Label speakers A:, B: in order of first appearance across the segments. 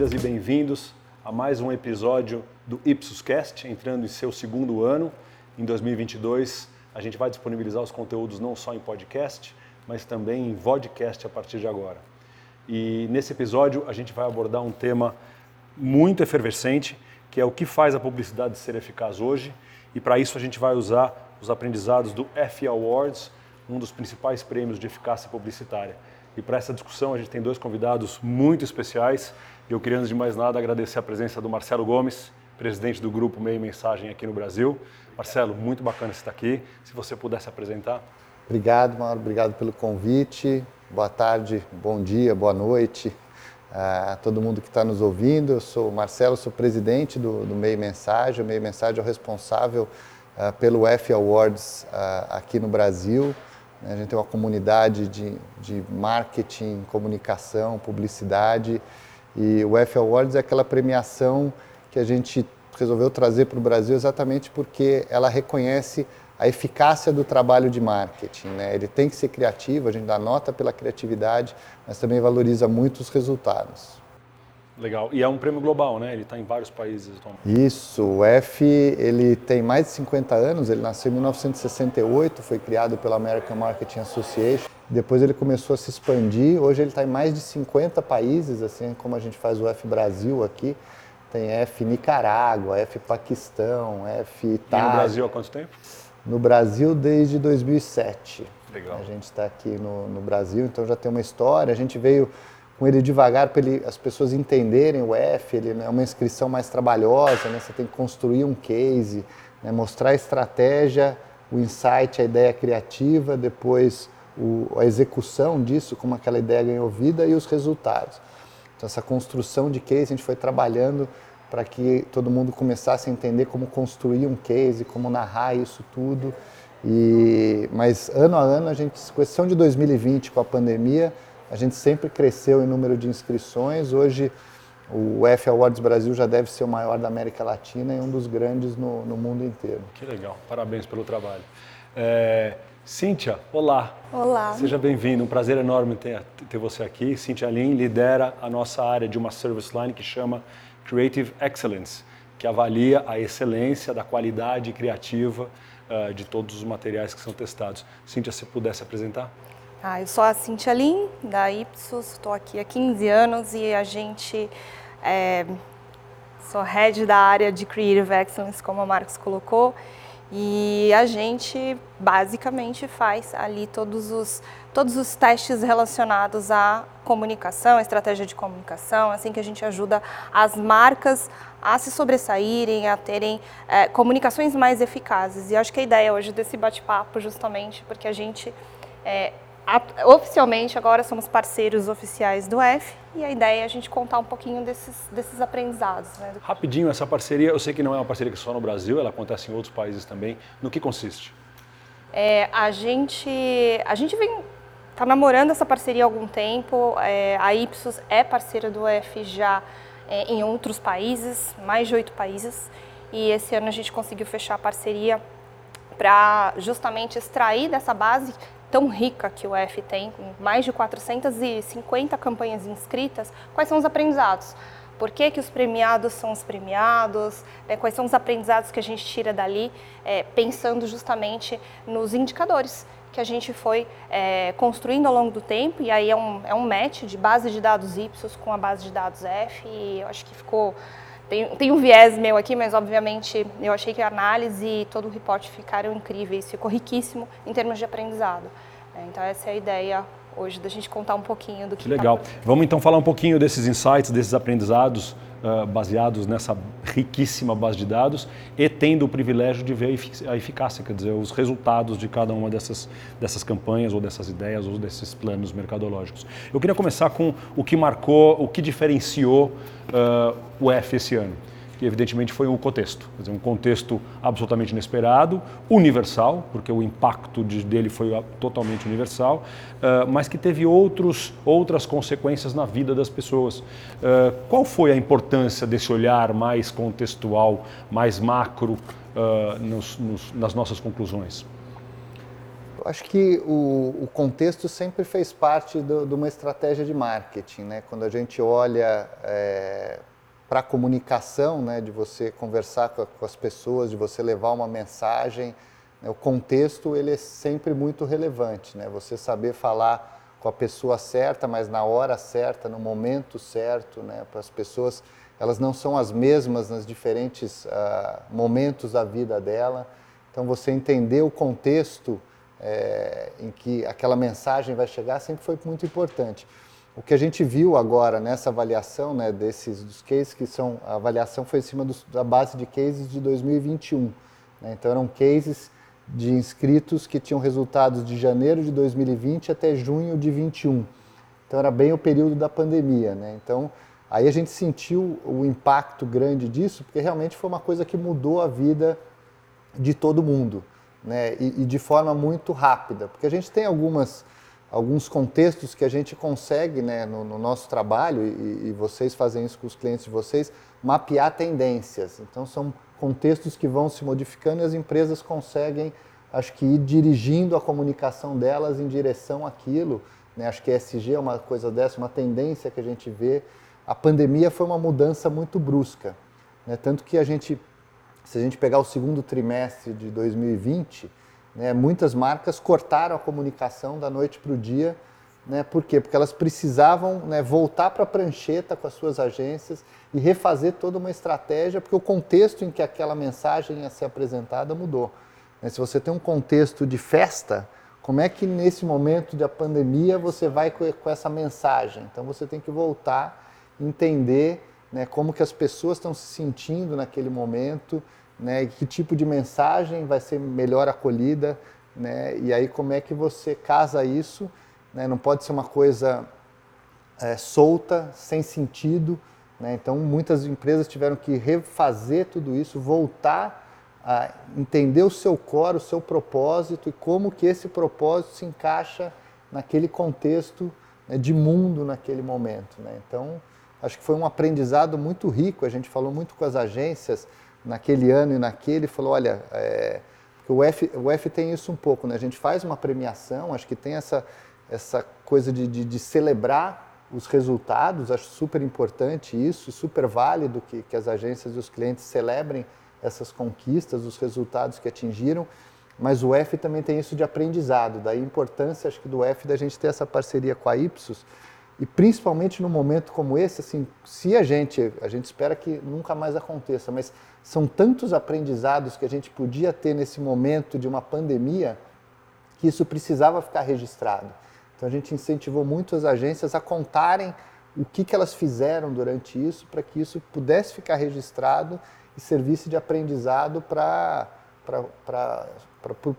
A: bem-vindas e bem-vindos a mais um episódio do Ipsoscast, entrando em seu segundo ano. Em 2022, a gente vai disponibilizar os conteúdos não só em podcast, mas também em vodcast a partir de agora. E nesse episódio, a gente vai abordar um tema muito efervescente, que é o que faz a publicidade ser eficaz hoje. E para isso, a gente vai usar os aprendizados do F Awards, um dos principais prêmios de eficácia publicitária. E para essa discussão a gente tem dois convidados muito especiais. Eu queria, antes de mais nada, agradecer a presença do Marcelo Gomes, presidente do grupo Meio Mensagem aqui no Brasil. Marcelo, muito bacana você estar aqui. Se você pudesse apresentar.
B: Obrigado, Mauro. Obrigado pelo convite. Boa tarde, bom dia, boa noite a todo mundo que está nos ouvindo. Eu sou o Marcelo, sou presidente do, do Meio Mensagem. O Meio Mensagem é o responsável uh, pelo F Awards uh, aqui no Brasil. A gente tem uma comunidade de, de marketing, comunicação, publicidade e o F Awards é aquela premiação que a gente resolveu trazer para o Brasil exatamente porque ela reconhece a eficácia do trabalho de marketing. Né? Ele tem que ser criativo, a gente dá nota pela criatividade, mas também valoriza muito os resultados.
A: Legal. E é um prêmio global, né? Ele está em vários países
B: atualmente. Isso. O F ele tem mais de 50 anos. Ele nasceu em 1968, foi criado pela American Marketing Association. Depois ele começou a se expandir. Hoje ele está em mais de 50 países, assim como a gente faz o F Brasil aqui. Tem F Nicarágua, F Paquistão, F Itália.
A: E no Brasil há quanto tempo?
B: No Brasil desde 2007.
A: Legal.
B: A gente está aqui no, no Brasil, então já tem uma história. A gente veio com ele devagar para as pessoas entenderem o F, ele né, é uma inscrição mais trabalhosa, né? você tem que construir um case, né? mostrar a estratégia, o insight, a ideia criativa, depois o, a execução disso, como aquela ideia ganhou vida e os resultados. Então essa construção de case a gente foi trabalhando para que todo mundo começasse a entender como construir um case, como narrar isso tudo. E, mas ano a ano a gente, questão de 2020 com a pandemia, a gente sempre cresceu em número de inscrições. Hoje, o F Awards Brasil já deve ser o maior da América Latina e um dos grandes no, no mundo inteiro.
A: Que legal, parabéns pelo trabalho. É, Cíntia, olá.
C: Olá.
A: Seja bem-vindo, um prazer enorme ter, ter você aqui. Cíntia Lin lidera a nossa área de uma service line que chama Creative Excellence, que avalia a excelência da qualidade criativa uh, de todos os materiais que são testados. Cíntia, se pudesse apresentar?
C: Ah, eu sou a Cintia Lin, da Ipsos, estou aqui há 15 anos e a gente é, sou head da área de Creative Excellence, como a Marcos colocou, e a gente basicamente faz ali todos os, todos os testes relacionados à comunicação, estratégia de comunicação, assim que a gente ajuda as marcas a se sobressaírem, a terem é, comunicações mais eficazes. E acho que a ideia hoje desse bate-papo, justamente porque a gente é, oficialmente agora somos parceiros oficiais do F e a ideia é a gente contar um pouquinho desses, desses aprendizados. Né?
A: Rapidinho, essa parceria, eu sei que não é uma parceria que só no Brasil, ela acontece em outros países também. No que consiste?
C: É, a gente a gente vem tá namorando essa parceria há algum tempo. É, a Ipsos é parceira do F já é, em outros países, mais de oito países. E esse ano a gente conseguiu fechar a parceria para justamente extrair dessa base tão rica que o EF tem, com mais de 450 campanhas inscritas, quais são os aprendizados? Por que, que os premiados são os premiados? Né? Quais são os aprendizados que a gente tira dali, é, pensando justamente nos indicadores que a gente foi é, construindo ao longo do tempo, e aí é um, é um match de base de dados Ipsos com a base de dados F, e eu acho que ficou tem, tem, um viés meu aqui, mas obviamente eu achei que a análise e todo o reporte ficaram incríveis, ficou riquíssimo em termos de aprendizado. É, então essa é a ideia hoje da gente contar um pouquinho do que,
A: que legal.
C: Tá
A: Vamos então falar um pouquinho desses insights, desses aprendizados uh, baseados nessa riquíssima base de dados e tendo o privilégio de ver a eficácia, quer dizer, os resultados de cada uma dessas, dessas campanhas ou dessas ideias ou desses planos mercadológicos. Eu queria começar com o que marcou, o que diferenciou uh, o F esse ano que evidentemente foi o contexto, quer dizer, um contexto absolutamente inesperado, universal, porque o impacto de, dele foi totalmente universal, uh, mas que teve outros, outras consequências na vida das pessoas. Uh, qual foi a importância desse olhar mais contextual, mais macro uh, nos, nos, nas nossas conclusões?
B: acho que o, o, contexto sempre fez parte do, de uma estratégia de marketing, né? Quando a gente olha é, para a comunicação, né, de você conversar com, com, as pessoas, de você levar uma mensagem, né, o contexto ele é sempre muito relevante, né? Você saber falar com a pessoa certa, mas na hora certa, no momento certo, né? Para as pessoas, elas não são as mesmas nos diferentes uh, momentos da vida dela. Então, você entender o contexto é, em que aquela mensagem vai chegar sempre foi muito importante. O que a gente viu agora nessa avaliação né, desses dos cases que são a avaliação foi em cima da base de cases de 2021. Né? Então eram cases de inscritos que tinham resultados de janeiro de 2020 até junho de 21. Então era bem o período da pandemia, né? Então aí a gente sentiu o impacto grande disso, porque realmente foi uma coisa que mudou a vida de todo mundo, né? E, e de forma muito rápida, porque a gente tem algumas alguns contextos que a gente consegue, né, no, no nosso trabalho, e, e, vocês fazem isso com os clientes de vocês, mapear tendências. Então, são contextos que vão se modificando e as empresas conseguem, acho que, ir dirigindo a comunicação delas em direção àquilo. Né? Acho que ESG é uma coisa dessa, uma tendência que a gente vê. A pandemia foi uma mudança muito brusca. Né? Tanto que a gente, se a gente pegar o segundo trimestre de 2020, né? Muitas marcas cortaram a comunicação da noite para o dia. Né? Por quê? Porque elas precisavam né, voltar para a prancheta com as suas agências e refazer toda uma estratégia, porque o contexto em que aquela mensagem ia ser apresentada mudou. Né? Se você tem um contexto de festa, como é que nesse momento da pandemia você vai com essa mensagem? Então você tem que voltar, entender né, como que as pessoas estão se sentindo naquele momento, né? Que tipo de mensagem vai ser melhor acolhida, né? E aí como é que você casa isso? Né? Não pode ser uma coisa é, solta, sem sentido. Né? Então muitas empresas tiveram que refazer tudo isso, voltar a entender o seu core, o seu propósito e como que esse propósito se encaixa naquele contexto né, de mundo naquele momento. Né? Então acho que foi um aprendizado muito rico. A gente falou muito com as agências naquele ano e naquele, falou, olha, é, o, F, o F tem isso um pouco, né? A gente faz uma premiação, acho que tem essa, essa coisa de, de, de celebrar os resultados, acho super importante isso, super válido que, que as agências e os clientes celebrem essas conquistas, os resultados que atingiram, mas o F também tem isso de aprendizado, daí a importância, acho que do F da gente ter essa parceria com a Ipsos, e principalmente num momento como esse, assim, se a gente, a gente espera que nunca mais aconteça, mas são tantos aprendizados que a gente podia ter nesse momento de uma pandemia que isso precisava ficar registrado. Então a gente incentivou muito as agências a contarem o que, que elas fizeram durante isso para que isso pudesse ficar registrado e servisse de aprendizado para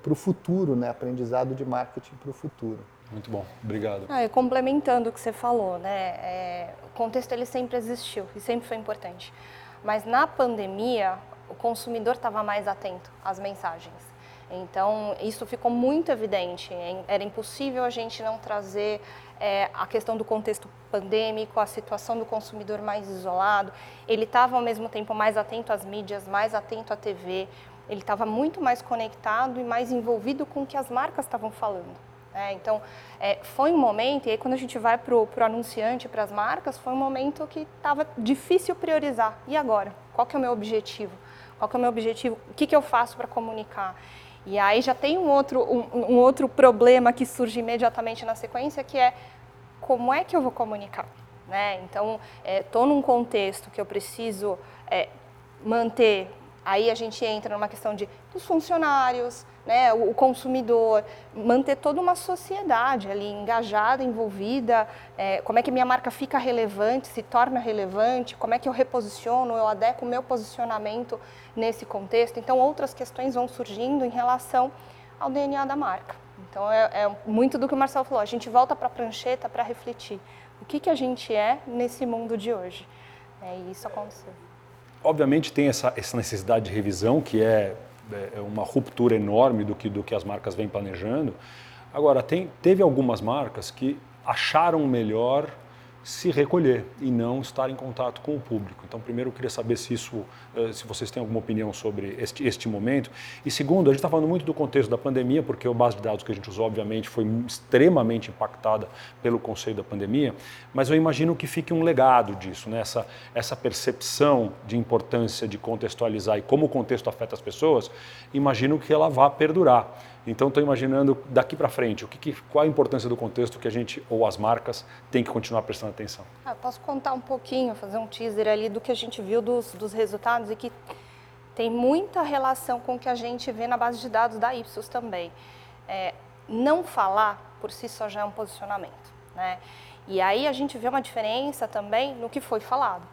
B: o futuro, né? aprendizado de marketing para o futuro.
A: Muito bom, obrigado.
C: Ah, complementando o que você falou, né? É, o contexto ele sempre existiu e sempre foi importante. Mas na pandemia, o consumidor estava mais atento às mensagens. Então, isso ficou muito evidente. Era impossível a gente não trazer é, a questão do contexto pandêmico, a situação do consumidor mais isolado. Ele estava, ao mesmo tempo, mais atento às mídias, mais atento à TV. Ele estava muito mais conectado e mais envolvido com o que as marcas estavam falando. É, então, é, foi um momento, e aí quando a gente vai para o anunciante, para as marcas, foi um momento que estava difícil priorizar. E agora? Qual que é o meu objetivo? Qual que é o meu objetivo? O que, que eu faço para comunicar? E aí já tem um outro, um, um, outro problema que surge imediatamente na sequência, que é como é que eu vou comunicar? Né? Então, estou é, num contexto que eu preciso é, manter, aí a gente entra numa questão de dos funcionários, né, o, consumidor, manter toda uma sociedade ali engajada, envolvida, é, como é que minha marca fica relevante, se torna relevante, como é que eu reposiciono, eu adequo o meu posicionamento nesse contexto. Então, outras questões vão surgindo em relação ao DNA da marca. Então, é, é muito do que o Marcelo falou, a gente volta para a prancheta para refletir o que, que a gente é nesse mundo de hoje. É, e isso aconteceu.
A: Obviamente tem essa, essa necessidade de revisão, que é é, é uma ruptura enorme do que, do que as marcas vêm planejando. Agora, tem, teve algumas marcas que acharam melhor se recolher e não estar em contato com o público. Então, primeiro, eu queria saber se isso, eh, se vocês têm alguma opinião sobre este, este momento. E segundo, a gente está falando muito do contexto da pandemia, porque a base de dados que a gente usou, obviamente, foi extremamente impactada pelo conceito da pandemia, mas eu imagino que fique um legado disso, né? essa, essa percepção de importância de contextualizar e como o contexto afeta as pessoas, imagino que ela vá perdurar. Então estou imaginando daqui para frente, o que, que, qual a importância do contexto que a gente ou as marcas têm que continuar prestando atenção.
C: Ah, posso contar um pouquinho, fazer um teaser ali do que a gente viu dos, dos resultados e que tem muita relação com o que a gente vê na base de dados da Ipsos também. É, não falar por si só já é um posicionamento, né? E aí a gente vê uma diferença também no que foi falado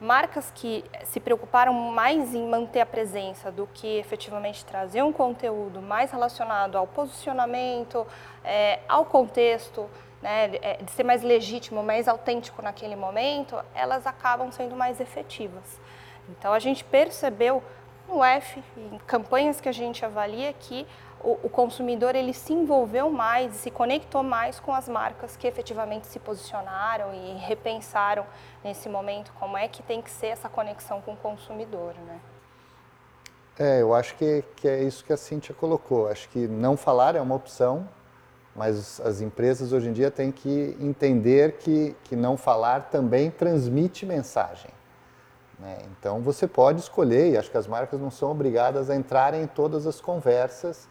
C: marcas que se preocuparam mais em manter a presença do que efetivamente trazer um conteúdo mais relacionado ao posicionamento, é, ao contexto, né, é, de ser mais legítimo, mais autêntico naquele momento, elas acabam sendo mais efetivas. Então a gente percebeu no F, em campanhas que a gente avalia, que o, o consumidor ele se envolveu mais, se conectou mais com as marcas que efetivamente se posicionaram e repensaram nesse momento como é que tem que ser essa conexão com o consumidor, né?
B: É, eu acho que, que é isso que a Cintia colocou. Acho que não falar é uma opção, mas as empresas hoje em dia têm que entender que, que não falar também transmite mensagem. Né? Então você pode escolher, e acho que as marcas não são obrigadas a entrarem em todas as conversas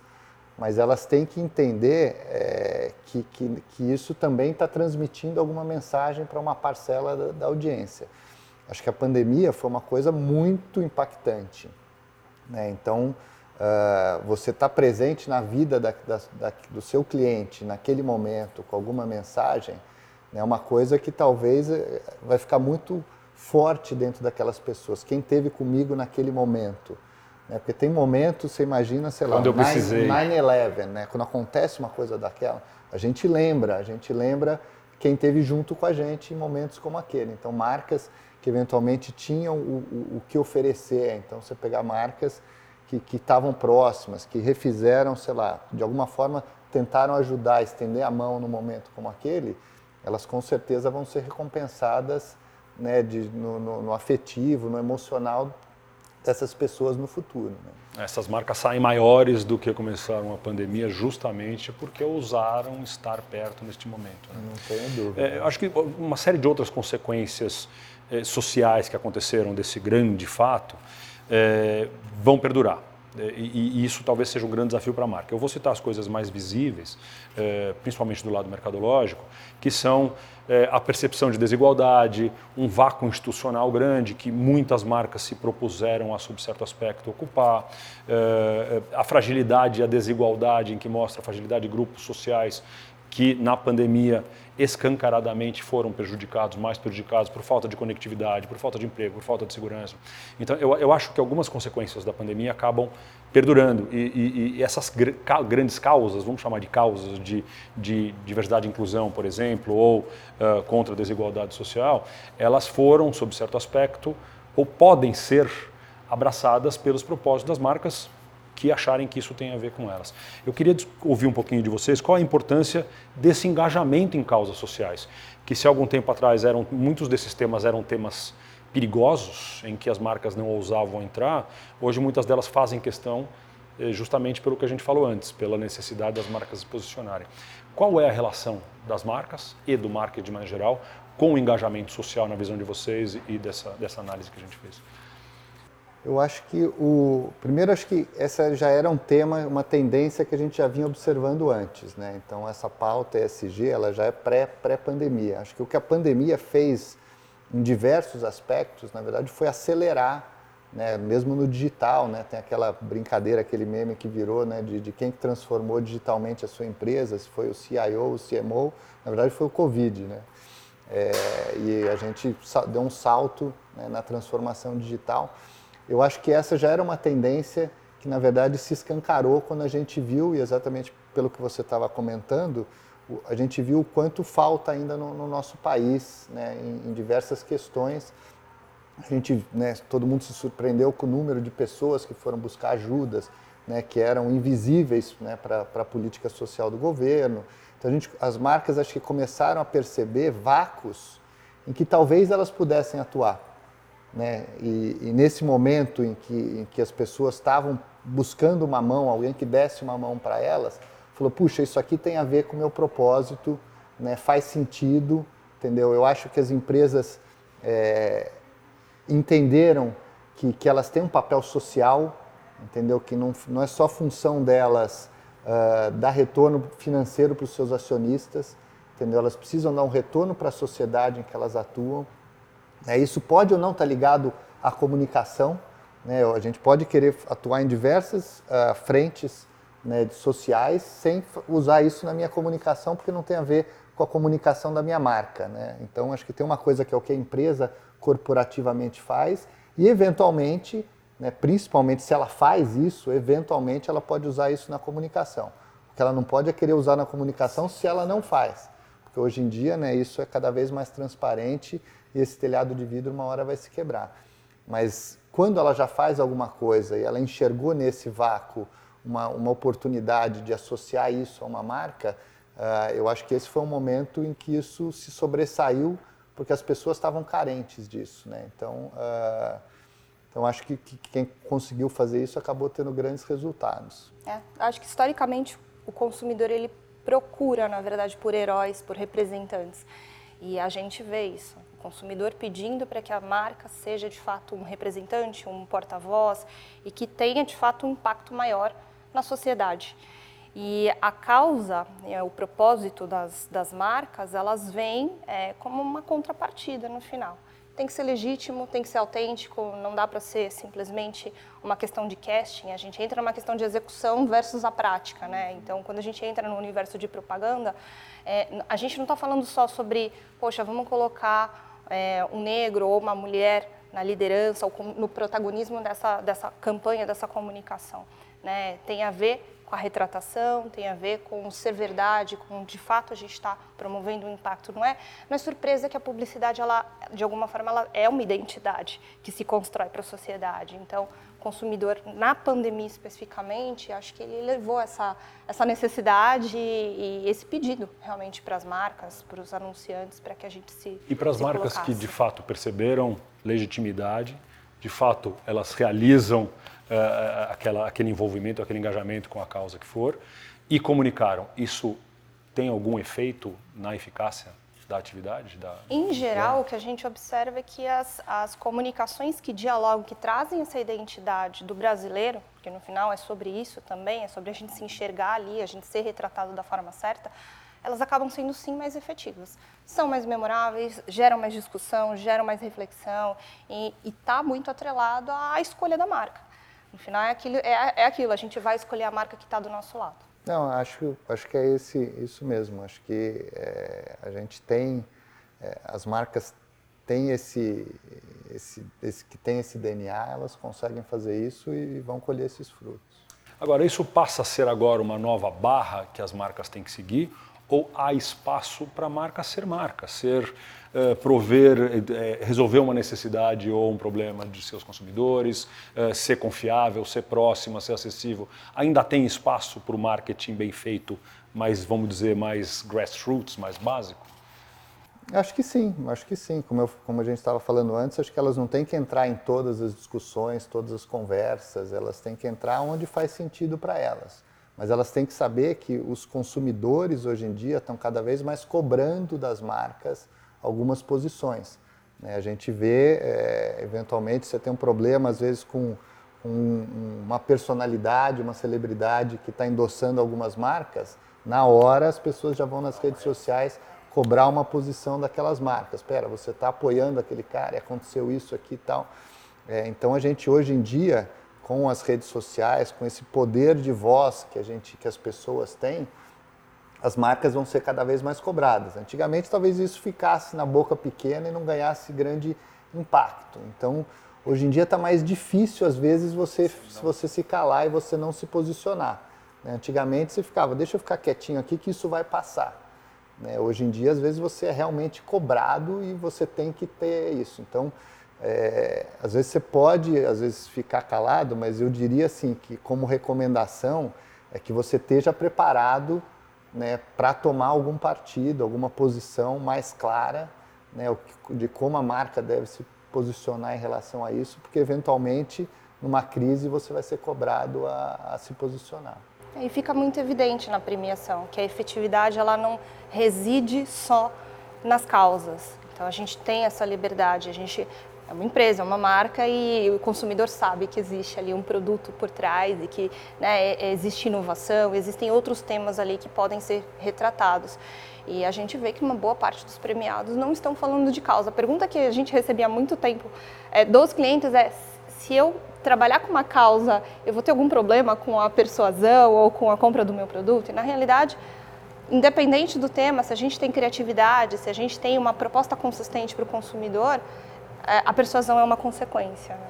B: mas elas têm que entender é, que, que, que, isso também está transmitindo alguma mensagem para uma parcela da, da, audiência. Acho que a pandemia foi uma coisa muito impactante. Né? Então, uh, você está presente na vida da, da, do seu cliente naquele momento com alguma mensagem é uma coisa que talvez eh, vai ficar muito forte dentro daquelas pessoas. Quem teve comigo naquele momento? Né? Porque tem momentos, você imagina, sei lá, 9-11, né? quando acontece uma coisa daquela, a gente lembra, a gente lembra quem teve junto com a gente em momentos como aquele. Então, marcas que eventualmente tinham o, o, o que oferecer. Então, você pegar marcas que estavam próximas, que refizeram, sei lá, de alguma forma tentaram ajudar, estender a mão no momento como aquele, elas com certeza vão ser recompensadas né, de, no, no, no afetivo, no emocional dessas pessoas no futuro. Né?
A: Essas marcas saem maiores do que começaram a pandemia justamente porque ousaram estar perto neste momento.
B: Né? Não tenho dúvida.
A: É, acho que uma série de outras consequências é, sociais que aconteceram desse grande fato é, vão perdurar. É, e, e, isso talvez seja um grande desafio para a marca. Eu vou citar as coisas mais visíveis, é, principalmente do lado mercadológico, que são é, a percepção de desigualdade, um vácuo institucional grande que muitas marcas se propuseram a, sob certo aspecto, ocupar, a fragilidade e a desigualdade, em que mostra a fragilidade de grupos sociais que na pandemia escancaradamente foram prejudicados, mais prejudicados por falta de conectividade, por falta de emprego, por falta de segurança. Então, eu, eu acho que algumas consequências da pandemia acabam perdurando e, e, e essas gr grandes causas, vamos chamar de causas de, de diversidade e inclusão, por exemplo, ou uh, contra a desigualdade social, elas foram, sob certo aspecto, ou podem ser abraçadas pelos propósitos das marcas que acharem que isso tem a ver com elas. Eu queria ouvir um pouquinho de vocês qual a importância desse engajamento em causas sociais, que se algum tempo atrás eram muitos desses temas eram temas perigosos em que as marcas não ousavam entrar, hoje muitas delas fazem questão eh, justamente pelo que a gente falou antes, pela necessidade das marcas se posicionarem. Qual é a relação das marcas e do marketing maneira geral com o engajamento social na visão de vocês e dessa, dessa análise que a gente fez?
B: Eu acho que o primeiro acho que essa já era um tema, uma tendência que a gente já vinha observando antes, né? Então essa pauta ESG, ela já é pré pré pandemia. Acho que o que a pandemia fez em diversos aspectos, na verdade, foi acelerar, né? Mesmo no digital, né? Tem aquela brincadeira, aquele meme que virou, né? De, de quem transformou digitalmente a sua empresa, se foi o CIO, o CMO, na verdade foi o Covid, né? É, e a gente deu um salto né, na transformação digital. Eu acho que essa já era uma tendência que, na verdade, se escancarou quando a gente viu, e exatamente pelo que você estava comentando, a gente viu o quanto falta ainda no, no nosso país, né, em, em, diversas questões. A gente, né, todo mundo se surpreendeu com o número de pessoas que foram buscar ajudas, né, que eram invisíveis né, para a política social do governo. Então, gente, as marcas acho que começaram a perceber vácuos em que talvez elas pudessem atuar. Né? E, e nesse momento em que, em que as pessoas estavam buscando uma mão, alguém que desse uma mão para elas, falou: puxa, isso aqui tem a ver com o meu propósito, né? faz sentido, entendeu? Eu acho que as empresas é, entenderam que, que elas têm um papel social, entendeu? Que não, não é só função delas uh, dar retorno financeiro para os seus acionistas, entendeu? Elas precisam dar um retorno para a sociedade em que elas atuam. É, isso pode ou não estar tá ligado à comunicação. Né? A gente pode querer atuar em diversas uh, frentes né, sociais sem usar isso na minha comunicação, porque não tem a ver com a comunicação da minha marca. Né? Então, acho que tem uma coisa que é o que a empresa corporativamente faz e, eventualmente, né, principalmente se ela faz isso, eventualmente ela pode usar isso na comunicação. O que ela não pode é querer usar na comunicação se ela não faz. Porque hoje em dia né, isso é cada vez mais transparente e esse telhado de vidro uma hora vai se quebrar. Mas quando ela já faz alguma coisa e ela enxergou nesse vácuo uma, uma oportunidade de associar isso a uma marca, uh, eu acho que esse foi um momento em que isso se sobressaiu porque as pessoas estavam carentes disso. Né? Então, uh, então acho que, que, quem conseguiu fazer isso acabou tendo grandes resultados.
C: É, acho que historicamente o consumidor ele procura, na verdade, por heróis, por representantes. E a gente vê isso. Consumidor pedindo para que a marca seja de fato um representante, um porta-voz e que tenha de fato um impacto maior na sociedade. E a causa, né, o propósito das, das marcas, elas vêm é, como uma contrapartida no final. Tem que ser legítimo, tem que ser autêntico, não dá para ser simplesmente uma questão de casting. A gente entra numa questão de execução versus a prática, né? Então, quando a gente entra no universo de propaganda, é, a gente não está falando só sobre, poxa, vamos colocar é, um negro ou uma mulher na liderança ou no protagonismo dessa, dessa campanha, dessa comunicação. Né? Tem a ver com a retratação, tem a ver com ser verdade, com de fato a gente está promovendo um impacto. Não é, não é surpresa que a publicidade, ela, de alguma forma, ela é uma identidade que se constrói para a sociedade. Então, consumidor, na pandemia especificamente, acho que ele levou essa, essa necessidade e, e esse pedido realmente para as marcas, para os anunciantes, para que a gente se.
A: E para as marcas colocasse. que de fato perceberam legitimidade, de fato elas realizam uh, aquela, aquele envolvimento, aquele engajamento com a causa que for, e comunicaram. Isso tem algum efeito na eficácia da atividade? Da...
C: Em geral, o que a gente observa é que as, as comunicações que dialogam, que trazem essa identidade do brasileiro, porque no final é sobre isso também, é sobre a gente se enxergar ali, a gente ser retratado da forma certa, elas acabam sendo sim mais efetivas. São mais memoráveis, geram mais discussão, geram mais reflexão e está muito atrelado à escolha da marca. No final é aquilo, é, é aquilo, a gente vai escolher a marca que está do nosso lado.
B: Não, acho, acho que é esse, isso mesmo. Acho que é, a gente tem, é, as marcas têm esse, esse, esse, que tem esse DNA, elas conseguem fazer isso e vão colher esses frutos.
A: Agora, isso passa a ser agora uma nova barra que as marcas têm que seguir ou há espaço para a marca ser marca, ser uh, prover, uh, resolver uma necessidade ou um problema de seus consumidores, uh, ser confiável, ser próxima, ser acessível. Ainda tem espaço para o marketing bem feito, mas vamos dizer mais grassroots, mais básico?
B: Acho que sim, acho que sim. Como, eu, como a gente estava falando antes, acho que elas não têm que entrar em todas as discussões, todas as conversas, elas têm que entrar onde faz sentido para elas. Mas elas têm que saber que os consumidores hoje em dia estão cada vez mais cobrando das marcas algumas posições. Né? A gente vê, é, eventualmente, você tem um problema, às vezes, com um, uma personalidade, uma celebridade que está endossando algumas marcas, na hora as pessoas já vão nas redes sociais cobrar uma posição daquelas marcas. Espera, você está apoiando aquele cara, aconteceu isso aqui e tal. É, então a gente hoje em dia com as redes sociais, com esse poder de voz que a gente, que as pessoas têm, as marcas vão ser cada vez mais cobradas. Antigamente, talvez isso ficasse na boca pequena e não ganhasse grande impacto. Então, hoje em dia está mais difícil às vezes você se você se calar e você não se posicionar. Né? Antigamente você ficava, deixa eu ficar quietinho aqui que isso vai passar. Né? Hoje em dia, às vezes você é realmente cobrado e você tem que ter isso. Então, é, às vezes você pode, às vezes, ficar calado, mas eu diria assim que como recomendação é que você esteja preparado né, para tomar algum partido, alguma posição mais clara né, de como a marca deve se posicionar em relação a isso, porque eventualmente numa crise você vai ser cobrado a, a se posicionar.
C: E fica muito evidente na premiação que a efetividade ela não reside só nas causas. Então a gente tem essa liberdade, a gente é uma empresa, é uma marca e o consumidor sabe que existe ali um produto por trás e que né, existe inovação, existem outros temas ali que podem ser retratados. E a gente vê que uma boa parte dos premiados não estão falando de causa. A pergunta que a gente recebia há muito tempo é, dos clientes é se eu trabalhar com uma causa, eu vou ter algum problema com a persuasão ou com a compra do meu produto? E na realidade, independente do tema, se a gente tem criatividade, se a gente tem uma proposta consistente para o consumidor, a persuasão é uma consequência. Né?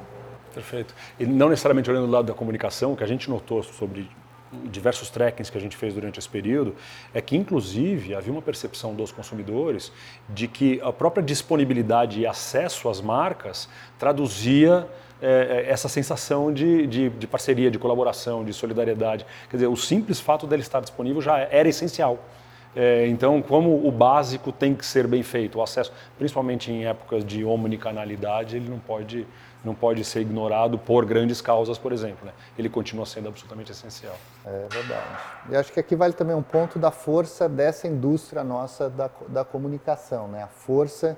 A: Perfeito. E não necessariamente olhando do lado da comunicação, o que a gente notou sobre diversos trackings que a gente fez durante esse período, é que inclusive havia uma percepção dos consumidores de que a própria disponibilidade e acesso às marcas traduzia é, essa sensação de, de, de, parceria, de colaboração, de solidariedade. Quer dizer, o simples fato dele estar disponível já era essencial. É, então, como o básico tem que ser bem feito, o acesso, principalmente em épocas de omnicanalidade, ele não pode, não pode ser ignorado por grandes causas, por exemplo. Né? Ele continua sendo absolutamente essencial.
B: É verdade. E acho que aqui vale também um ponto da força dessa indústria nossa da, da comunicação, né? a força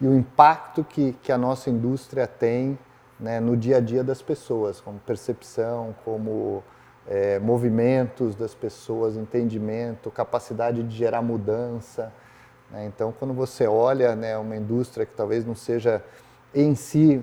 B: e o impacto que, que a nossa indústria tem né, no dia a dia das pessoas, como percepção, como é, movimentos das pessoas, entendimento, capacidade de gerar mudança. Né? Então, quando você olha né, uma indústria que talvez não seja em si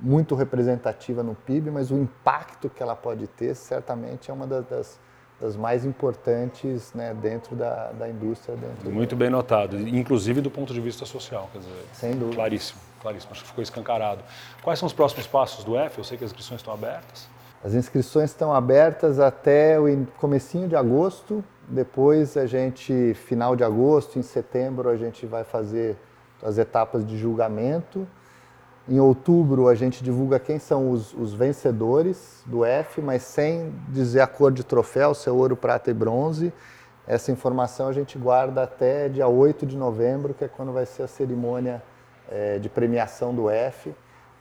B: muito representativa no PIB, mas o impacto que ela pode ter certamente é uma das, das mais importantes né, dentro da, da indústria. Dentro
A: muito bem notado, inclusive do ponto de vista social, quer dizer,
B: Sem dúvida.
A: claríssimo, claríssimo, acho que ficou escancarado. Quais são os próximos passos do F? Eu sei que as inscrições estão abertas.
B: As inscrições estão abertas até o comecinho de agosto. Depois a gente, final de agosto, em setembro, a gente vai fazer as etapas de julgamento. Em outubro a gente divulga quem são os, os, vencedores do F, mas sem dizer a cor de troféu, se é ouro, prata e bronze. Essa informação a gente guarda até dia 8 de novembro, que é quando vai ser a cerimônia é, de premiação do F.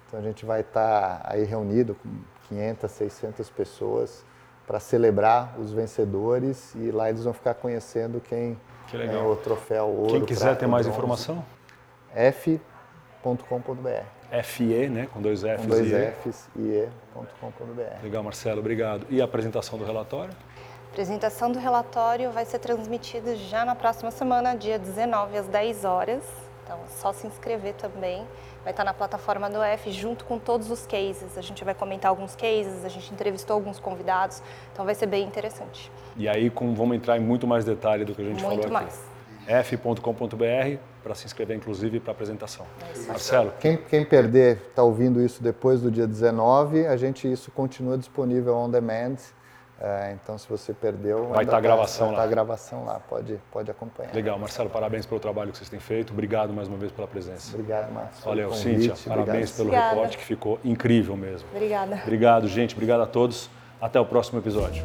B: Então a gente vai estar tá aí reunido com 500, 600 pessoas para celebrar os vencedores e lá eles vão ficar conhecendo quem que é o troféu ouro.
A: Quem quiser ter mais bronze, informação?
B: f.com.br.
A: FE, né? Com dois Fs.
B: Com dois e Fs e e.com.br.
A: Legal, Marcelo, obrigado. E a apresentação do relatório?
C: A apresentação do relatório vai ser transmitida já na próxima semana, dia 19 às 10 horas. Então, é só se inscrever também vai estar na plataforma do F junto com todos os cases. A gente vai comentar alguns cases, a gente entrevistou alguns convidados, então vai ser bem interessante.
A: E aí com, vamos entrar em muito mais detalhe do que a gente
C: muito
A: falou
C: aqui. mais.
A: f.com.br para se inscrever, inclusive, para a apresentação. É Marcelo.
B: Quem, quem perder, está ouvindo isso depois do dia 19, a gente isso continua disponível on demand é, então, se você perdeu,
A: vai estar tá a gravação
B: vai
A: lá.
B: Tá a gravação lá, pode, pode acompanhar.
A: Legal, Marcelo, parabéns pelo trabalho que vocês têm feito. Obrigado mais uma vez pela presença.
B: Obrigado, Márcio.
A: Valeu, Cíntia, parabéns pelo
C: Obrigada.
A: reporte que ficou incrível mesmo.
C: Obrigada.
A: Obrigado, gente. Obrigado a todos. Até o próximo episódio.